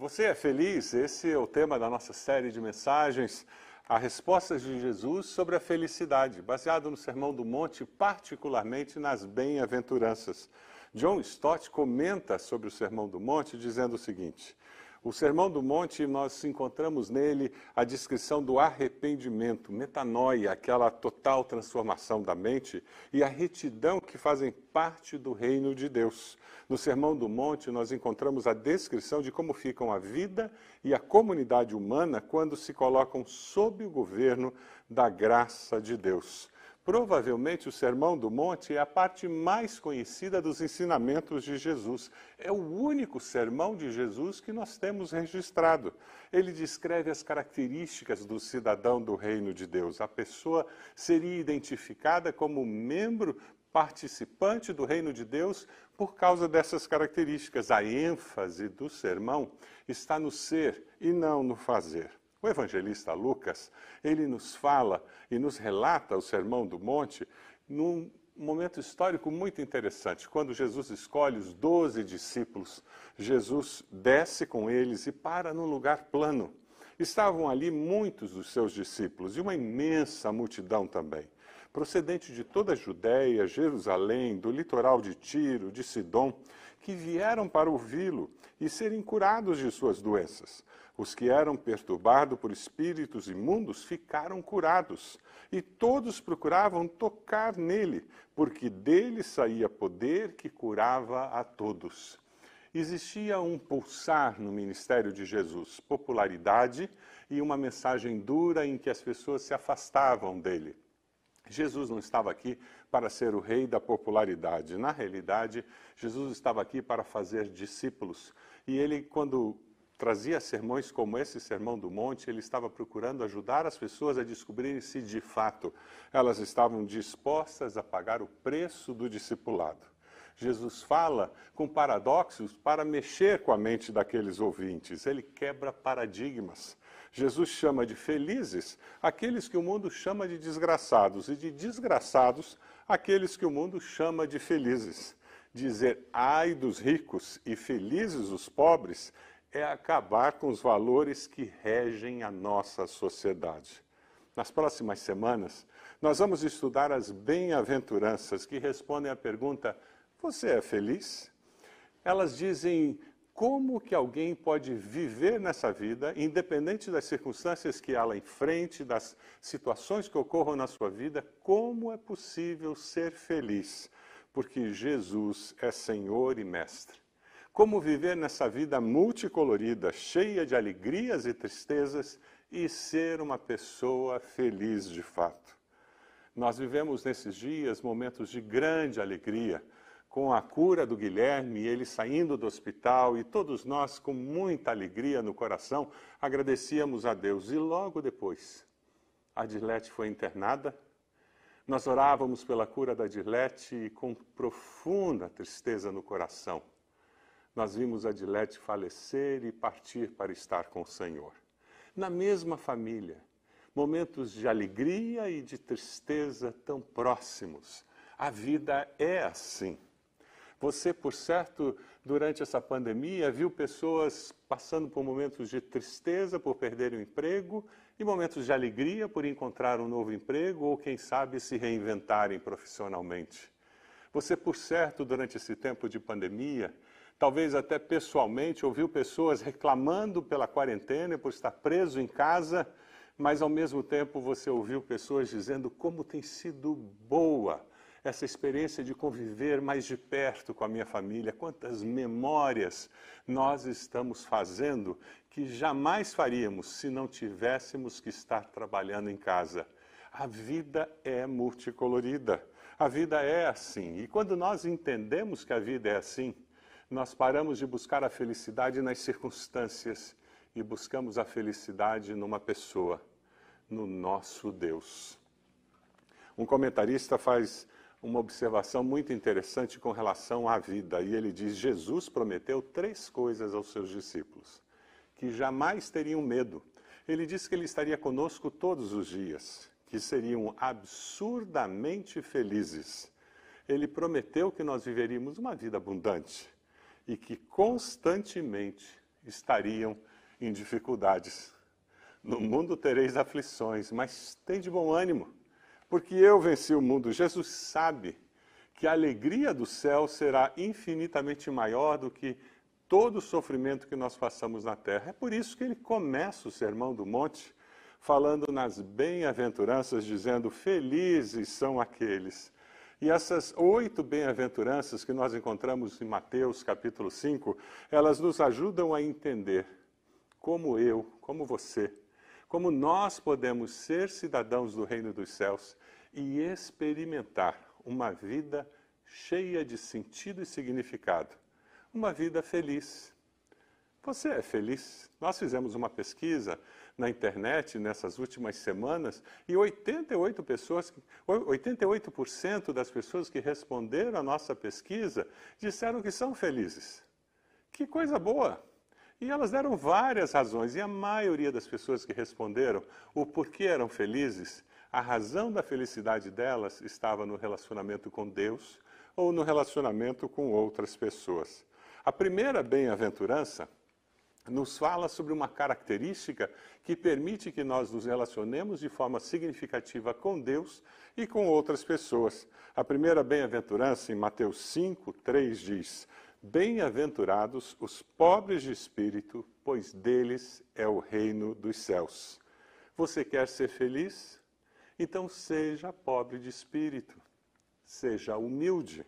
Você é feliz? Esse é o tema da nossa série de mensagens, a respostas de Jesus sobre a felicidade, baseado no Sermão do Monte, particularmente nas bem-aventuranças. John Stott comenta sobre o Sermão do Monte dizendo o seguinte: o Sermão do Monte, nós encontramos nele a descrição do arrependimento, metanoia, aquela total transformação da mente e a retidão que fazem parte do reino de Deus. No Sermão do Monte, nós encontramos a descrição de como ficam a vida e a comunidade humana quando se colocam sob o governo da graça de Deus. Provavelmente o Sermão do Monte é a parte mais conhecida dos ensinamentos de Jesus. É o único sermão de Jesus que nós temos registrado. Ele descreve as características do cidadão do reino de Deus. A pessoa seria identificada como membro participante do reino de Deus por causa dessas características. A ênfase do sermão está no ser e não no fazer. O evangelista Lucas, ele nos fala e nos relata o Sermão do Monte num momento histórico muito interessante. Quando Jesus escolhe os doze discípulos, Jesus desce com eles e para num lugar plano. Estavam ali muitos dos seus discípulos e uma imensa multidão também, procedente de toda a Judéia, Jerusalém, do litoral de Tiro, de Sidom, que vieram para ouvi-lo e serem curados de suas doenças. Os que eram perturbados por espíritos imundos ficaram curados, e todos procuravam tocar nele, porque dele saía poder que curava a todos. Existia um pulsar no ministério de Jesus, popularidade e uma mensagem dura em que as pessoas se afastavam dele. Jesus não estava aqui para ser o rei da popularidade. Na realidade, Jesus estava aqui para fazer discípulos. E ele, quando trazia sermões como esse Sermão do Monte, ele estava procurando ajudar as pessoas a descobrirem se de fato elas estavam dispostas a pagar o preço do discipulado. Jesus fala com paradoxos para mexer com a mente daqueles ouvintes. Ele quebra paradigmas. Jesus chama de felizes aqueles que o mundo chama de desgraçados, e de desgraçados aqueles que o mundo chama de felizes. Dizer ai dos ricos e felizes os pobres é acabar com os valores que regem a nossa sociedade. Nas próximas semanas, nós vamos estudar as bem-aventuranças que respondem à pergunta: Você é feliz? Elas dizem como que alguém pode viver nessa vida, independente das circunstâncias que ela enfrente, das situações que ocorram na sua vida, como é possível ser feliz? Porque Jesus é Senhor e Mestre. Como viver nessa vida multicolorida, cheia de alegrias e tristezas e ser uma pessoa feliz de fato. Nós vivemos nesses dias momentos de grande alegria, com a cura do Guilherme, ele saindo do hospital e todos nós com muita alegria no coração agradecíamos a Deus. E logo depois, a Dilete foi internada. Nós orávamos pela cura da Dilete com profunda tristeza no coração nós vimos Adilete falecer e partir para estar com o Senhor. Na mesma família, momentos de alegria e de tristeza tão próximos. A vida é assim. Você, por certo, durante essa pandemia, viu pessoas passando por momentos de tristeza por perder o emprego e momentos de alegria por encontrar um novo emprego ou, quem sabe, se reinventarem profissionalmente. Você, por certo, durante esse tempo de pandemia, talvez até pessoalmente, ouviu pessoas reclamando pela quarentena, por estar preso em casa, mas ao mesmo tempo você ouviu pessoas dizendo como tem sido boa essa experiência de conviver mais de perto com a minha família, quantas memórias nós estamos fazendo que jamais faríamos se não tivéssemos que estar trabalhando em casa. A vida é multicolorida, a vida é assim. E quando nós entendemos que a vida é assim, nós paramos de buscar a felicidade nas circunstâncias e buscamos a felicidade numa pessoa, no nosso Deus. Um comentarista faz uma observação muito interessante com relação à vida, e ele diz: Jesus prometeu três coisas aos seus discípulos: que jamais teriam medo. Ele disse que ele estaria conosco todos os dias, que seriam absurdamente felizes. Ele prometeu que nós viveríamos uma vida abundante e que constantemente estariam em dificuldades. No mundo tereis aflições, mas tem de bom ânimo, porque eu venci o mundo. Jesus sabe que a alegria do céu será infinitamente maior do que todo o sofrimento que nós passamos na terra. É por isso que ele começa o Sermão do Monte falando nas bem-aventuranças, dizendo: Felizes são aqueles. E essas oito bem-aventuranças que nós encontramos em Mateus capítulo 5, elas nos ajudam a entender como eu, como você, como nós podemos ser cidadãos do reino dos céus e experimentar uma vida cheia de sentido e significado, uma vida feliz. Você é feliz? Nós fizemos uma pesquisa na internet nessas últimas semanas e 88 pessoas, 88% das pessoas que responderam à nossa pesquisa disseram que são felizes. Que coisa boa! E elas deram várias razões, e a maioria das pessoas que responderam o porquê eram felizes, a razão da felicidade delas estava no relacionamento com Deus ou no relacionamento com outras pessoas. A primeira bem-aventurança nos fala sobre uma característica que permite que nós nos relacionemos de forma significativa com Deus e com outras pessoas. A primeira bem-aventurança, em Mateus 5, 3, diz: Bem-aventurados os pobres de espírito, pois deles é o reino dos céus. Você quer ser feliz? Então seja pobre de espírito, seja humilde.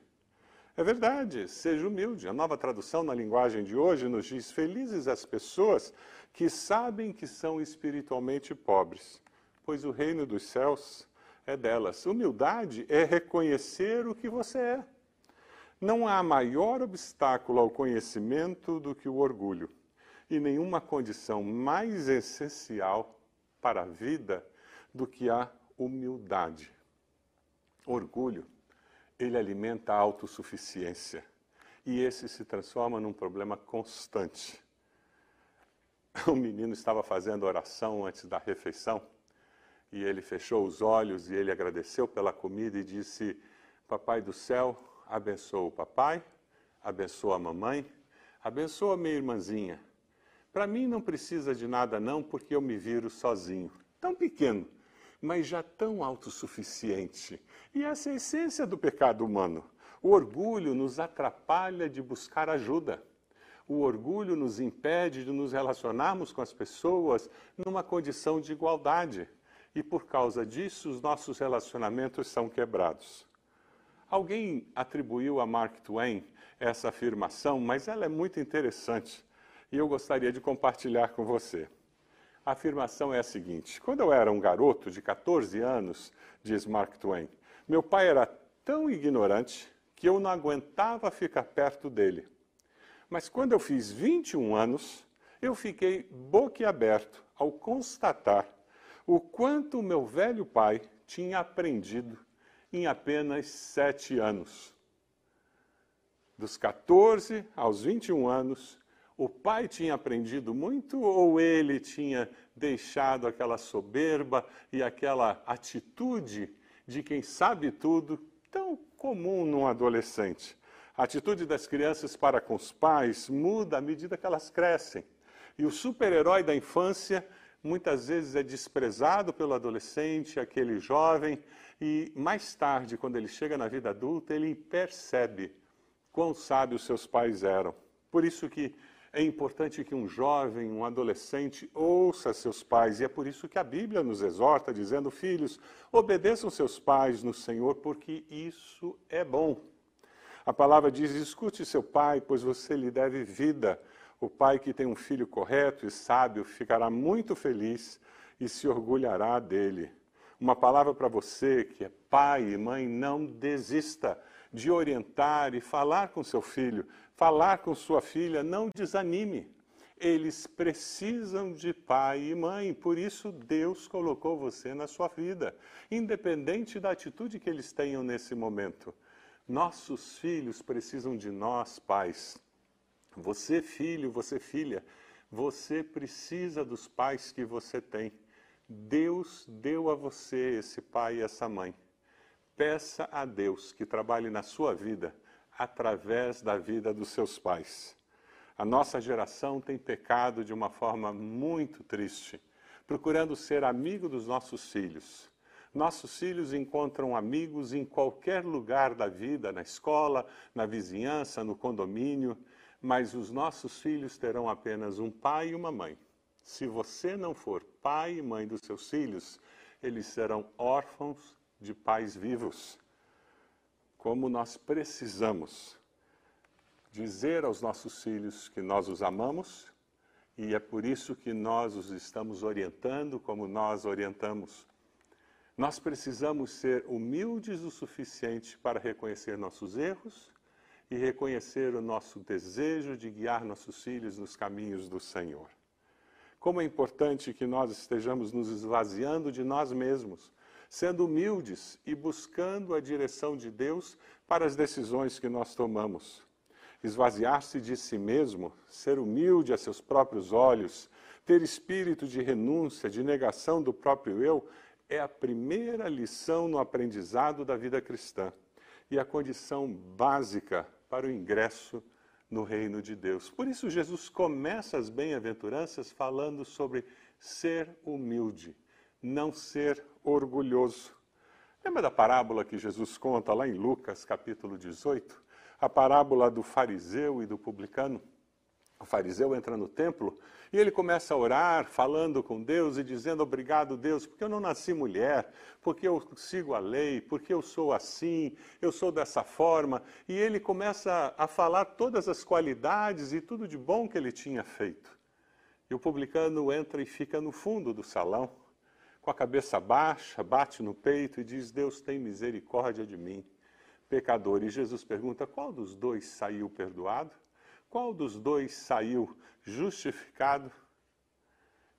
É verdade, seja humilde. A nova tradução na linguagem de hoje nos diz: Felizes as pessoas que sabem que são espiritualmente pobres, pois o reino dos céus é delas. Humildade é reconhecer o que você é. Não há maior obstáculo ao conhecimento do que o orgulho, e nenhuma condição mais essencial para a vida do que a humildade. Orgulho ele alimenta a autossuficiência. E esse se transforma num problema constante. O menino estava fazendo oração antes da refeição e ele fechou os olhos e ele agradeceu pela comida e disse: Papai do céu, abençoa o papai, abençoa a mamãe, abençoa a minha irmãzinha. Para mim não precisa de nada não, porque eu me viro sozinho. Tão pequeno, mas já tão autossuficiente. E essa é a essência do pecado humano. O orgulho nos atrapalha de buscar ajuda. O orgulho nos impede de nos relacionarmos com as pessoas numa condição de igualdade. E por causa disso, os nossos relacionamentos são quebrados. Alguém atribuiu a Mark Twain essa afirmação, mas ela é muito interessante e eu gostaria de compartilhar com você. A afirmação é a seguinte: quando eu era um garoto de 14 anos, diz Mark Twain, meu pai era tão ignorante que eu não aguentava ficar perto dele. Mas quando eu fiz 21 anos, eu fiquei boquiaberto ao constatar o quanto meu velho pai tinha aprendido em apenas sete anos. Dos 14 aos 21 anos, o pai tinha aprendido muito ou ele tinha deixado aquela soberba e aquela atitude de quem sabe tudo tão comum num adolescente? A atitude das crianças para com os pais muda à medida que elas crescem. E o super-herói da infância muitas vezes é desprezado pelo adolescente, aquele jovem, e mais tarde, quando ele chega na vida adulta, ele percebe quão sábios seus pais eram. Por isso que é importante que um jovem, um adolescente, ouça seus pais, e é por isso que a Bíblia nos exorta, dizendo: Filhos, obedeçam seus pais no Senhor, porque isso é bom. A palavra diz: Escute seu pai, pois você lhe deve vida. O pai que tem um filho correto e sábio ficará muito feliz e se orgulhará dele. Uma palavra para você que é pai e mãe: não desista de orientar e falar com seu filho, falar com sua filha, não desanime. Eles precisam de pai e mãe, por isso Deus colocou você na sua vida, independente da atitude que eles tenham nesse momento. Nossos filhos precisam de nós, pais. Você, filho, você, filha, você precisa dos pais que você tem. Deus deu a você esse pai e essa mãe. Peça a Deus que trabalhe na sua vida através da vida dos seus pais. A nossa geração tem pecado de uma forma muito triste, procurando ser amigo dos nossos filhos. Nossos filhos encontram amigos em qualquer lugar da vida, na escola, na vizinhança, no condomínio, mas os nossos filhos terão apenas um pai e uma mãe. Se você não for pai e mãe dos seus filhos, eles serão órfãos de pais vivos. Como nós precisamos dizer aos nossos filhos que nós os amamos e é por isso que nós os estamos orientando como nós orientamos. Nós precisamos ser humildes o suficiente para reconhecer nossos erros e reconhecer o nosso desejo de guiar nossos filhos nos caminhos do Senhor. Como é importante que nós estejamos nos esvaziando de nós mesmos, sendo humildes e buscando a direção de Deus para as decisões que nós tomamos. Esvaziar-se de si mesmo, ser humilde a seus próprios olhos, ter espírito de renúncia, de negação do próprio eu, é a primeira lição no aprendizado da vida cristã e a condição básica para o ingresso no reino de Deus. Por isso, Jesus começa as bem-aventuranças falando sobre ser humilde, não ser orgulhoso. Lembra da parábola que Jesus conta lá em Lucas, capítulo 18? A parábola do fariseu e do publicano? O fariseu entra no templo e ele começa a orar, falando com Deus e dizendo: Obrigado, Deus, porque eu não nasci mulher, porque eu sigo a lei, porque eu sou assim, eu sou dessa forma. E ele começa a falar todas as qualidades e tudo de bom que ele tinha feito. E o publicano entra e fica no fundo do salão, com a cabeça baixa, bate no peito e diz: Deus tem misericórdia de mim, pecador. E Jesus pergunta: qual dos dois saiu perdoado? Qual dos dois saiu justificado?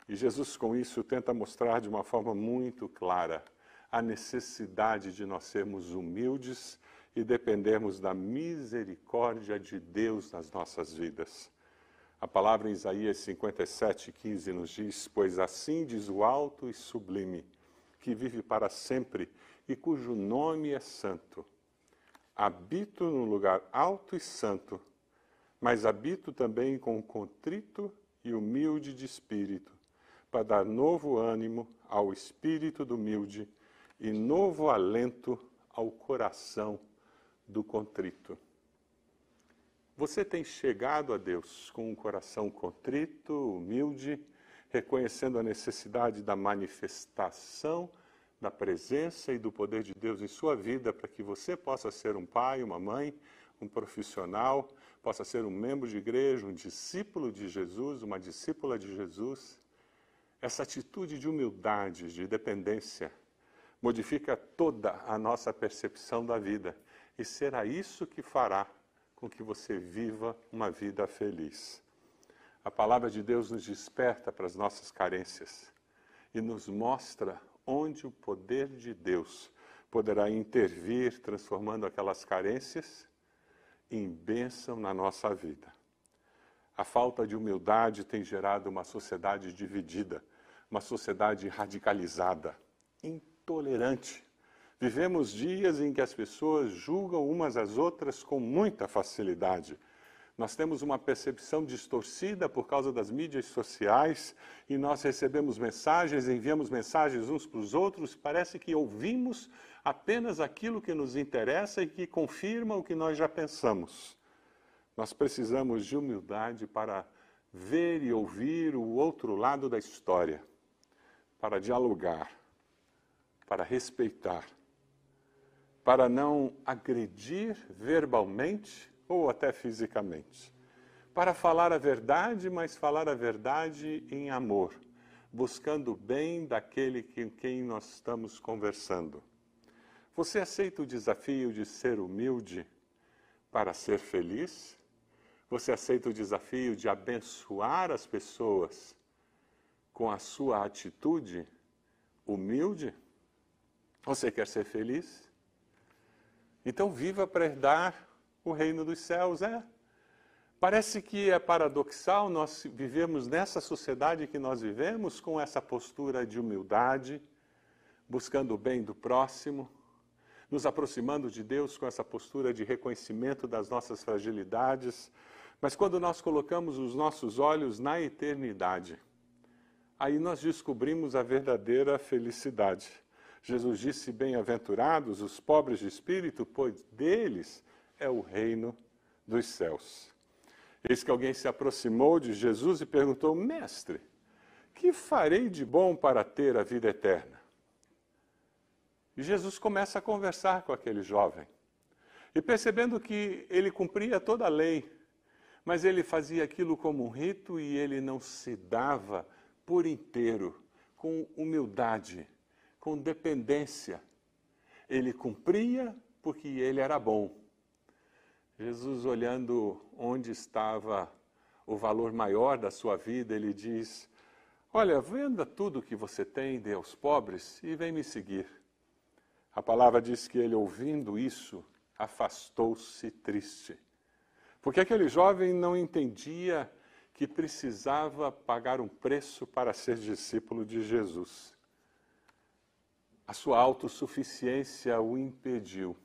E Jesus, com isso, tenta mostrar de uma forma muito clara a necessidade de nós sermos humildes e dependermos da misericórdia de Deus nas nossas vidas. A palavra em Isaías 57, 15 nos diz: Pois assim diz o alto e sublime, que vive para sempre e cujo nome é santo. Habito num lugar alto e santo mas habito também com contrito e humilde de espírito, para dar novo ânimo ao espírito do humilde e novo alento ao coração do contrito. Você tem chegado a Deus com um coração contrito, humilde, reconhecendo a necessidade da manifestação da presença e do poder de Deus em sua vida para que você possa ser um pai, uma mãe, um profissional, possa ser um membro de igreja, um discípulo de Jesus, uma discípula de Jesus. Essa atitude de humildade, de dependência, modifica toda a nossa percepção da vida e será isso que fará com que você viva uma vida feliz. A palavra de Deus nos desperta para as nossas carências e nos mostra onde o poder de Deus poderá intervir, transformando aquelas carências em bênção na nossa vida. A falta de humildade tem gerado uma sociedade dividida, uma sociedade radicalizada, intolerante. Vivemos dias em que as pessoas julgam umas às outras com muita facilidade. Nós temos uma percepção distorcida por causa das mídias sociais e nós recebemos mensagens, enviamos mensagens uns para os outros, parece que ouvimos apenas aquilo que nos interessa e que confirma o que nós já pensamos. Nós precisamos de humildade para ver e ouvir o outro lado da história, para dialogar, para respeitar, para não agredir verbalmente ou até fisicamente. Para falar a verdade, mas falar a verdade em amor, buscando o bem daquele com quem nós estamos conversando. Você aceita o desafio de ser humilde para ser feliz? Você aceita o desafio de abençoar as pessoas com a sua atitude humilde? Você quer ser feliz? Então viva para herdar o reino dos céus é. Parece que é paradoxal nós vivemos nessa sociedade que nós vivemos com essa postura de humildade, buscando o bem do próximo, nos aproximando de Deus com essa postura de reconhecimento das nossas fragilidades, Mas quando nós colocamos os nossos olhos na eternidade, aí nós descobrimos a verdadeira felicidade. Jesus disse: Bem-aventurados os pobres de espírito, pois deles é o reino dos céus. Eis que alguém se aproximou de Jesus e perguntou: Mestre, que farei de bom para ter a vida eterna? E Jesus começa a conversar com aquele jovem. E percebendo que ele cumpria toda a lei, mas ele fazia aquilo como um rito e ele não se dava por inteiro, com humildade, com dependência. Ele cumpria porque ele era bom. Jesus, olhando onde estava o valor maior da sua vida, ele diz: Olha, venda tudo que você tem, dê aos pobres e vem me seguir. A palavra diz que ele, ouvindo isso, afastou-se triste. Porque aquele jovem não entendia que precisava pagar um preço para ser discípulo de Jesus. Sua autossuficiência o impediu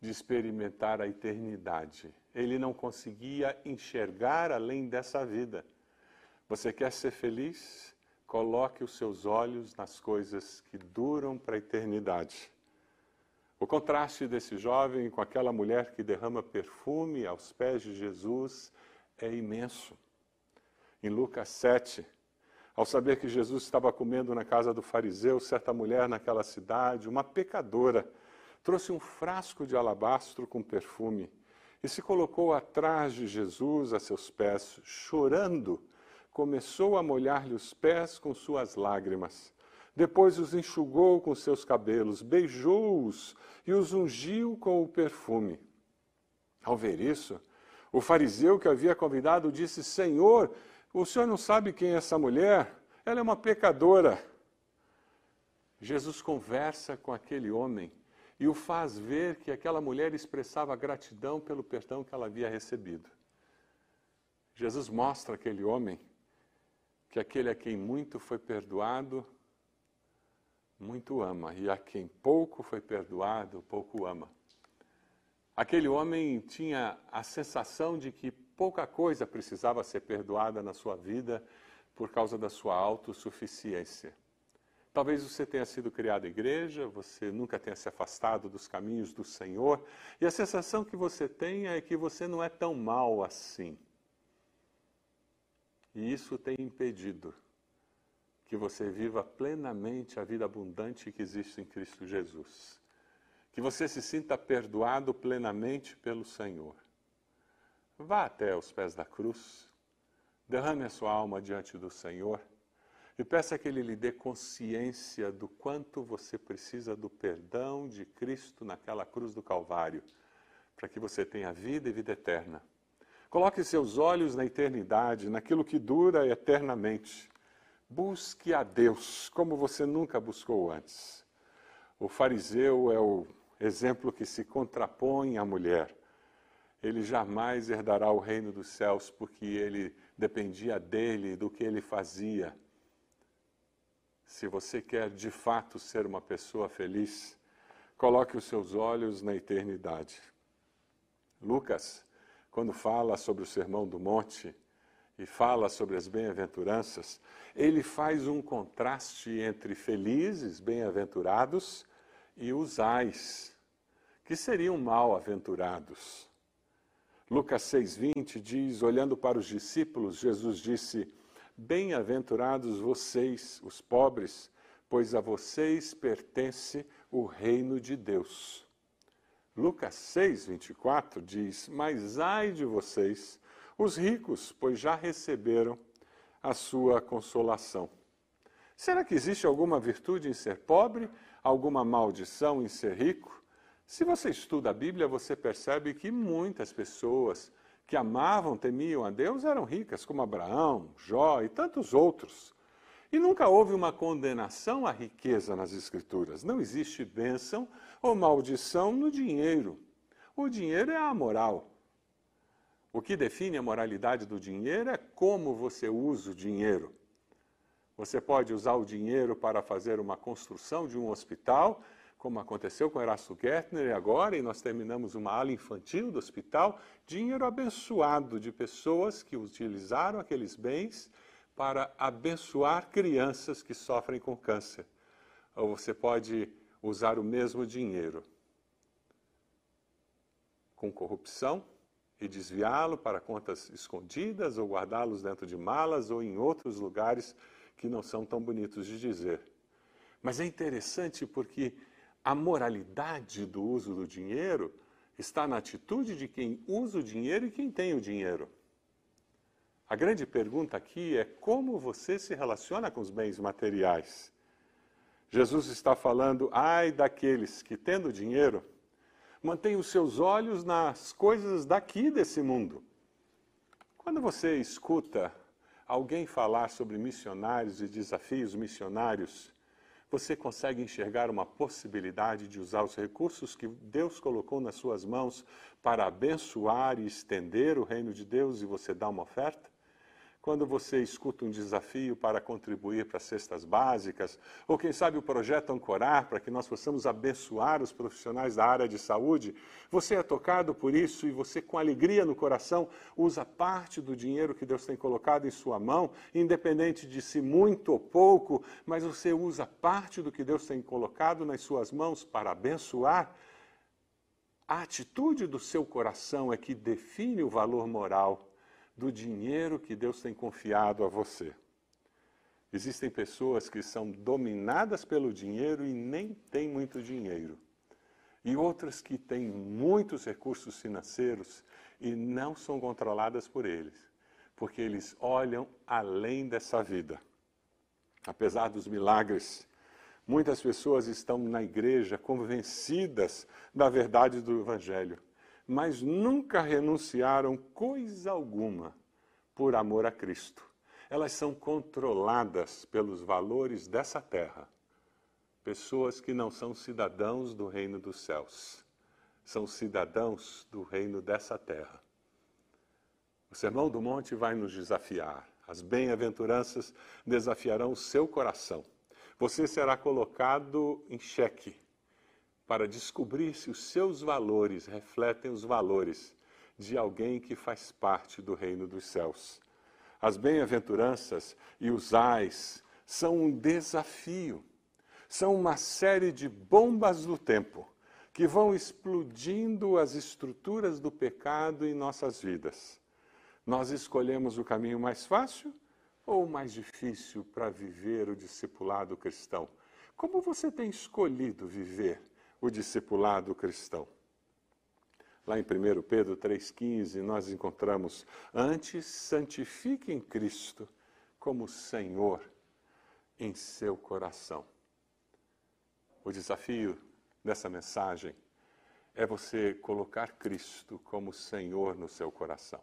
de experimentar a eternidade. Ele não conseguia enxergar além dessa vida. Você quer ser feliz? Coloque os seus olhos nas coisas que duram para a eternidade. O contraste desse jovem com aquela mulher que derrama perfume aos pés de Jesus é imenso. Em Lucas 7, ao saber que Jesus estava comendo na casa do fariseu, certa mulher naquela cidade, uma pecadora, trouxe um frasco de alabastro com perfume e se colocou atrás de Jesus a seus pés, chorando, começou a molhar-lhe os pés com suas lágrimas. Depois os enxugou com seus cabelos, beijou-os e os ungiu com o perfume. Ao ver isso, o fariseu que havia convidado disse: Senhor, o senhor não sabe quem é essa mulher? Ela é uma pecadora. Jesus conversa com aquele homem e o faz ver que aquela mulher expressava gratidão pelo perdão que ela havia recebido. Jesus mostra àquele homem que aquele a quem muito foi perdoado, muito ama, e a quem pouco foi perdoado, pouco ama. Aquele homem tinha a sensação de que pouca coisa precisava ser perdoada na sua vida por causa da sua autossuficiência. Talvez você tenha sido criado igreja, você nunca tenha se afastado dos caminhos do Senhor, e a sensação que você tem é que você não é tão mal assim. E isso tem impedido que você viva plenamente a vida abundante que existe em Cristo Jesus. Que você se sinta perdoado plenamente pelo Senhor. Vá até os pés da cruz, derrame a sua alma diante do Senhor e peça que Ele lhe dê consciência do quanto você precisa do perdão de Cristo naquela cruz do Calvário, para que você tenha vida e vida eterna. Coloque seus olhos na eternidade, naquilo que dura eternamente Busque a Deus como você nunca buscou antes. O fariseu é o exemplo que se contrapõe à mulher. Ele jamais herdará o reino dos céus porque ele dependia dele, do que ele fazia. Se você quer de fato ser uma pessoa feliz, coloque os seus olhos na eternidade. Lucas, quando fala sobre o Sermão do Monte, e fala sobre as bem-aventuranças, ele faz um contraste entre felizes, bem-aventurados, e os ais, que seriam mal-aventurados. Lucas 6,20 diz: olhando para os discípulos, Jesus disse: Bem-aventurados vocês, os pobres, pois a vocês pertence o reino de Deus. Lucas 6,24 diz: Mas ai de vocês, os ricos, pois já receberam a sua consolação. Será que existe alguma virtude em ser pobre, alguma maldição em ser rico? Se você estuda a Bíblia, você percebe que muitas pessoas que amavam, temiam a Deus eram ricas, como Abraão, Jó e tantos outros. E nunca houve uma condenação à riqueza nas Escrituras. Não existe bênção ou maldição no dinheiro. O dinheiro é a moral. O que define a moralidade do dinheiro é como você usa o dinheiro. Você pode usar o dinheiro para fazer uma construção de um hospital, como aconteceu com Erasto Gertner agora, e nós terminamos uma ala infantil do hospital, dinheiro abençoado de pessoas que utilizaram aqueles bens para abençoar crianças que sofrem com câncer. Ou você pode usar o mesmo dinheiro com corrupção e desviá-lo para contas escondidas ou guardá-los dentro de malas ou em outros lugares que não são tão bonitos de dizer. Mas é interessante porque a moralidade do uso do dinheiro está na atitude de quem usa o dinheiro e quem tem o dinheiro. A grande pergunta aqui é como você se relaciona com os bens materiais. Jesus está falando, ai daqueles que, tendo dinheiro, mantêm os seus olhos nas coisas daqui desse mundo. Quando você escuta alguém falar sobre missionários e desafios missionários, você consegue enxergar uma possibilidade de usar os recursos que Deus colocou nas suas mãos para abençoar e estender o reino de Deus e você dá uma oferta? Quando você escuta um desafio para contribuir para cestas básicas, ou quem sabe o projeto Ancorar, para que nós possamos abençoar os profissionais da área de saúde, você é tocado por isso e você, com alegria no coração, usa parte do dinheiro que Deus tem colocado em sua mão, independente de se muito ou pouco, mas você usa parte do que Deus tem colocado nas suas mãos para abençoar. A atitude do seu coração é que define o valor moral do dinheiro que Deus tem confiado a você. Existem pessoas que são dominadas pelo dinheiro e nem têm muito dinheiro. E outras que têm muitos recursos financeiros e não são controladas por eles, porque eles olham além dessa vida. Apesar dos milagres, muitas pessoas estão na igreja convencidas da verdade do Evangelho mas nunca renunciaram coisa alguma por amor a Cristo. Elas são controladas pelos valores dessa terra. Pessoas que não são cidadãos do reino dos céus, são cidadãos do reino dessa terra. O Sermão do Monte vai nos desafiar. As bem-aventuranças desafiarão o seu coração. Você será colocado em xeque para descobrir se os seus valores refletem os valores de alguém que faz parte do reino dos céus. As bem-aventuranças e os ais são um desafio, são uma série de bombas do tempo que vão explodindo as estruturas do pecado em nossas vidas. Nós escolhemos o caminho mais fácil ou o mais difícil para viver o discipulado cristão? Como você tem escolhido viver o discipulado cristão. Lá em 1 Pedro 3,15, nós encontramos: Antes santifiquem Cristo como Senhor em seu coração. O desafio dessa mensagem é você colocar Cristo como Senhor no seu coração.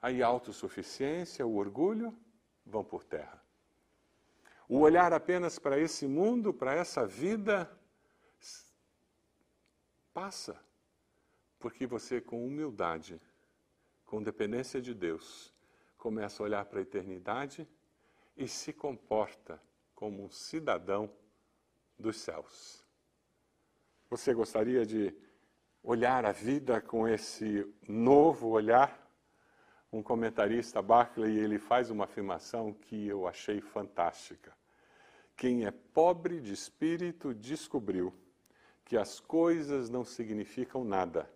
Aí a autossuficiência, o orgulho vão por terra. O olhar apenas para esse mundo, para essa vida, Passa, porque você, com humildade, com dependência de Deus, começa a olhar para a eternidade e se comporta como um cidadão dos céus. Você gostaria de olhar a vida com esse novo olhar? Um comentarista, Barclay, ele faz uma afirmação que eu achei fantástica. Quem é pobre de espírito descobriu que as coisas não significam nada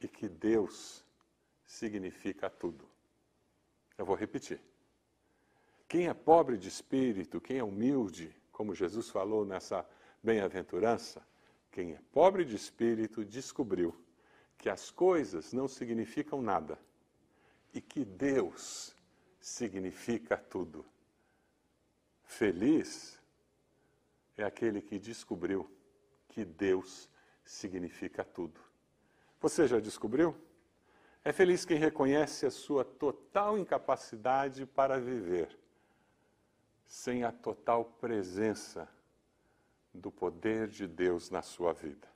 e que Deus significa tudo. Eu vou repetir. Quem é pobre de espírito, quem é humilde, como Jesus falou nessa bem-aventurança, quem é pobre de espírito descobriu que as coisas não significam nada e que Deus significa tudo. Feliz é aquele que descobriu que Deus significa tudo. Você já descobriu? É feliz quem reconhece a sua total incapacidade para viver sem a total presença do poder de Deus na sua vida.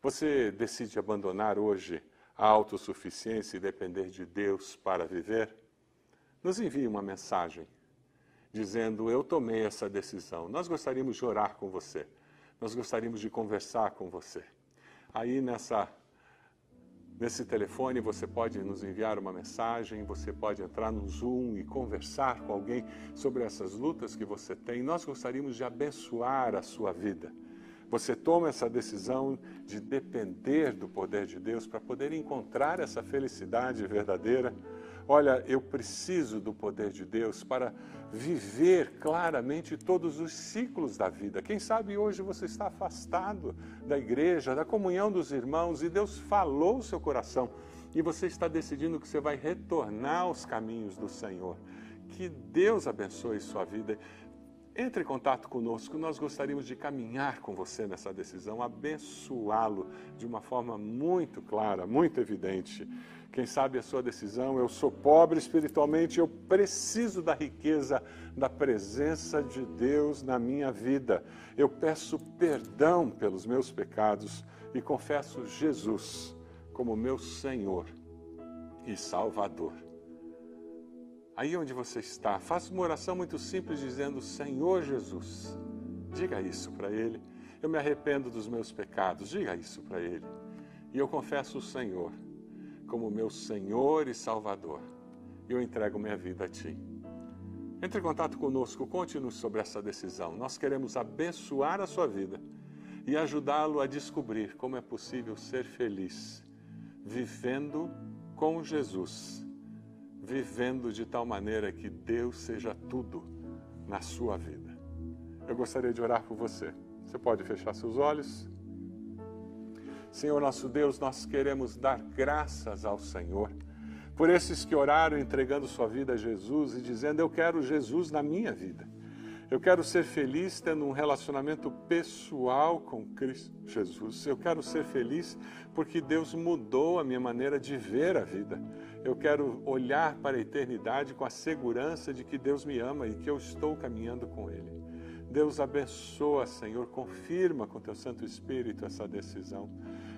Você decide abandonar hoje a autossuficiência e depender de Deus para viver? Nos envie uma mensagem dizendo: Eu tomei essa decisão. Nós gostaríamos de orar com você. Nós gostaríamos de conversar com você. Aí nessa Nesse telefone você pode nos enviar uma mensagem, você pode entrar no Zoom e conversar com alguém sobre essas lutas que você tem. Nós gostaríamos de abençoar a sua vida. Você toma essa decisão de depender do poder de Deus para poder encontrar essa felicidade verdadeira Olha, eu preciso do poder de Deus para viver claramente todos os ciclos da vida. Quem sabe hoje você está afastado da igreja, da comunhão dos irmãos e Deus falou o seu coração e você está decidindo que você vai retornar aos caminhos do Senhor. Que Deus abençoe sua vida. Entre em contato conosco, nós gostaríamos de caminhar com você nessa decisão, abençoá-lo de uma forma muito clara, muito evidente. Quem sabe a sua decisão, eu sou pobre espiritualmente, eu preciso da riqueza da presença de Deus na minha vida. Eu peço perdão pelos meus pecados e confesso Jesus como meu Senhor e Salvador. Aí onde você está, faça uma oração muito simples dizendo: Senhor Jesus. Diga isso para Ele. Eu me arrependo dos meus pecados. Diga isso para Ele. E eu confesso o Senhor como meu Senhor e Salvador. Eu entrego minha vida a Ti. Entre em contato conosco, conte-nos sobre essa decisão. Nós queremos abençoar a sua vida e ajudá-lo a descobrir como é possível ser feliz, vivendo com Jesus, vivendo de tal maneira que Deus seja tudo na sua vida. Eu gostaria de orar por você. Você pode fechar seus olhos. Senhor nosso Deus, nós queremos dar graças ao Senhor por esses que oraram entregando sua vida a Jesus e dizendo: Eu quero Jesus na minha vida. Eu quero ser feliz tendo um relacionamento pessoal com Cristo Jesus. Eu quero ser feliz porque Deus mudou a minha maneira de ver a vida. Eu quero olhar para a eternidade com a segurança de que Deus me ama e que eu estou caminhando com Ele. Deus abençoa, Senhor, confirma com teu Santo Espírito essa decisão.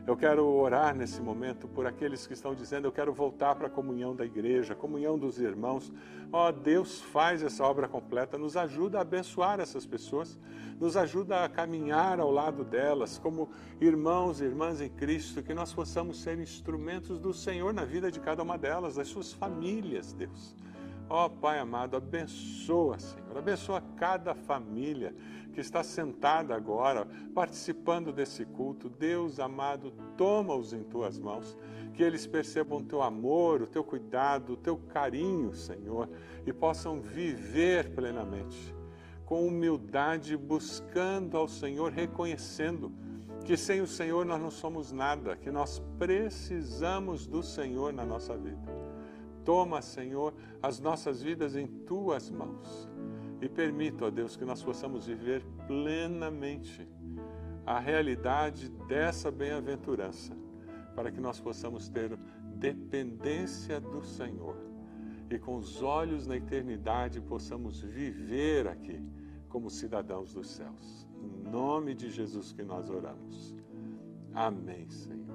Eu quero orar nesse momento por aqueles que estão dizendo: Eu quero voltar para a comunhão da igreja, comunhão dos irmãos. Ó oh, Deus, faz essa obra completa, nos ajuda a abençoar essas pessoas, nos ajuda a caminhar ao lado delas, como irmãos e irmãs em Cristo, que nós possamos ser instrumentos do Senhor na vida de cada uma delas, das suas famílias, Deus. Ó oh, Pai amado, abençoa, Senhor, abençoa cada família que está sentada agora, participando desse culto. Deus amado, toma-os em tuas mãos, que eles percebam o teu amor, o teu cuidado, o teu carinho, Senhor, e possam viver plenamente, com humildade, buscando ao Senhor, reconhecendo que sem o Senhor nós não somos nada, que nós precisamos do Senhor na nossa vida. Toma, Senhor, as nossas vidas em tuas mãos e permita, ó Deus, que nós possamos viver plenamente a realidade dessa bem-aventurança, para que nós possamos ter dependência do Senhor e com os olhos na eternidade possamos viver aqui como cidadãos dos céus. Em nome de Jesus que nós oramos. Amém, Senhor.